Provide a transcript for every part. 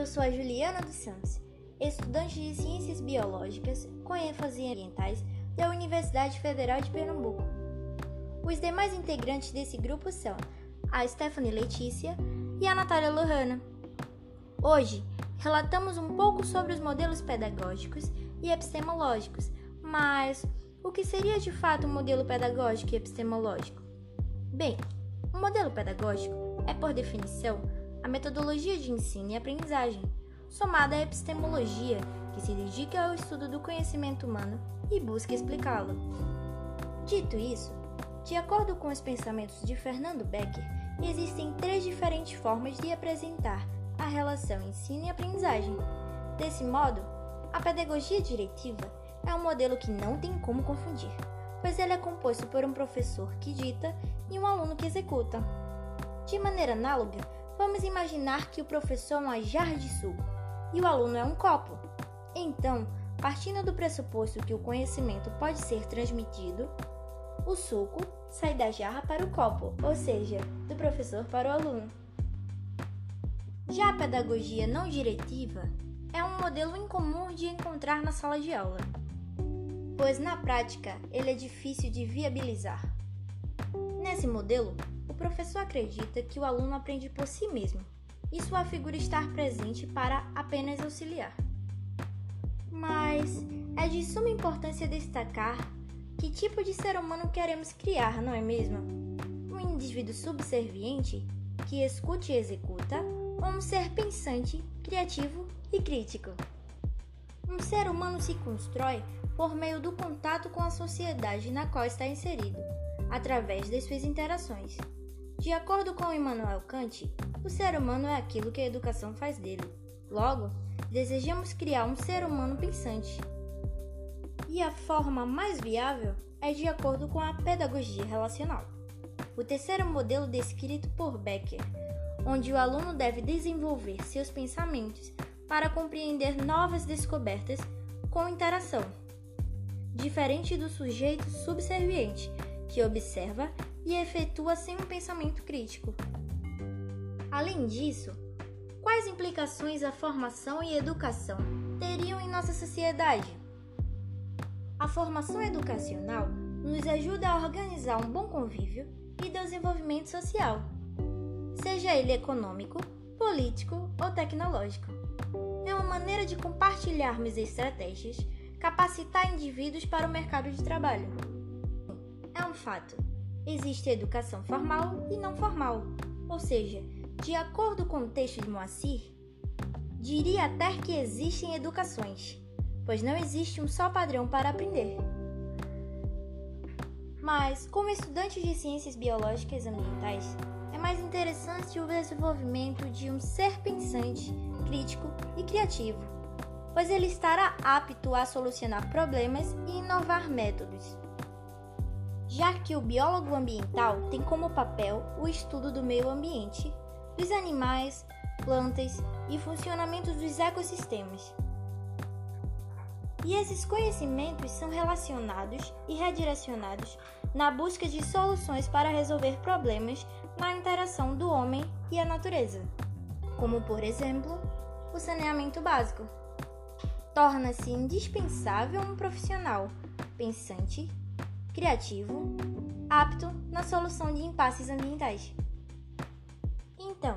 Eu sou a Juliana dos Santos, estudante de Ciências Biológicas com ênfase em ambientais da Universidade Federal de Pernambuco. Os demais integrantes desse grupo são a Stephanie Letícia e a Natália Lohana. Hoje, relatamos um pouco sobre os modelos pedagógicos e epistemológicos, mas o que seria de fato um modelo pedagógico e epistemológico? Bem, um modelo pedagógico é, por definição, a metodologia de ensino e aprendizagem, somada à epistemologia, que se dedica ao estudo do conhecimento humano e busca explicá-lo. Dito isso, de acordo com os pensamentos de Fernando Becker, existem três diferentes formas de apresentar a relação ensino e aprendizagem. Desse modo, a pedagogia diretiva é um modelo que não tem como confundir, pois ele é composto por um professor que dita e um aluno que executa. De maneira análoga, Vamos imaginar que o professor é uma jarra de suco e o aluno é um copo. Então, partindo do pressuposto que o conhecimento pode ser transmitido, o suco sai da jarra para o copo, ou seja, do professor para o aluno. Já a pedagogia não diretiva é um modelo incomum de encontrar na sala de aula, pois na prática ele é difícil de viabilizar. Nesse modelo, professor acredita que o aluno aprende por si mesmo e sua figura estar presente para apenas auxiliar. Mas é de suma importância destacar que tipo de ser humano queremos criar, não é mesmo? Um indivíduo subserviente que escute e executa, ou um ser pensante, criativo e crítico? Um ser humano se constrói por meio do contato com a sociedade na qual está inserido, através de suas interações. De acordo com Immanuel Kant, o ser humano é aquilo que a educação faz dele. Logo, desejamos criar um ser humano pensante. E a forma mais viável é de acordo com a pedagogia relacional. O terceiro modelo descrito por Becker, onde o aluno deve desenvolver seus pensamentos para compreender novas descobertas com interação. Diferente do sujeito subserviente, que observa e efetua sem um pensamento crítico. Além disso, quais implicações a formação e educação teriam em nossa sociedade? A formação educacional nos ajuda a organizar um bom convívio e desenvolvimento social, seja ele econômico, político ou tecnológico. É uma maneira de compartilharmos estratégias, capacitar indivíduos para o mercado de trabalho. É um fato Existe educação formal e não formal, ou seja, de acordo com o texto de Moacir, diria até que existem educações, pois não existe um só padrão para aprender. Mas, como estudante de ciências biológicas ambientais, é mais interessante o desenvolvimento de um ser pensante, crítico e criativo, pois ele estará apto a solucionar problemas e inovar métodos já que o biólogo ambiental tem como papel o estudo do meio ambiente, dos animais, plantas e funcionamento dos ecossistemas. E esses conhecimentos são relacionados e redirecionados na busca de soluções para resolver problemas na interação do homem e a natureza, como por exemplo, o saneamento básico. Torna-se indispensável um profissional pensante criativo, apto na solução de impasses ambientais. Então,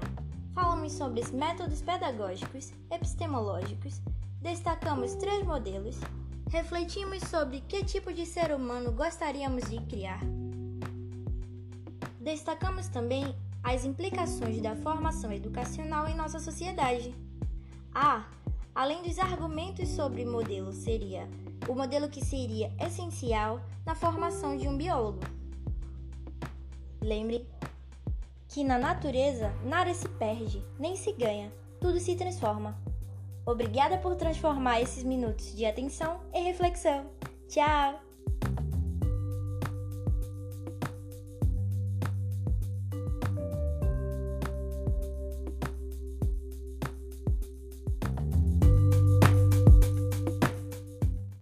falamos sobre os métodos pedagógicos, epistemológicos, destacamos três modelos, refletimos sobre que tipo de ser humano gostaríamos de criar. Destacamos também as implicações da formação educacional em nossa sociedade. Ah, além dos argumentos sobre modelo seria o modelo que seria essencial na formação de um biólogo. Lembre que na natureza nada se perde, nem se ganha, tudo se transforma. Obrigada por transformar esses minutos de atenção em reflexão. Tchau!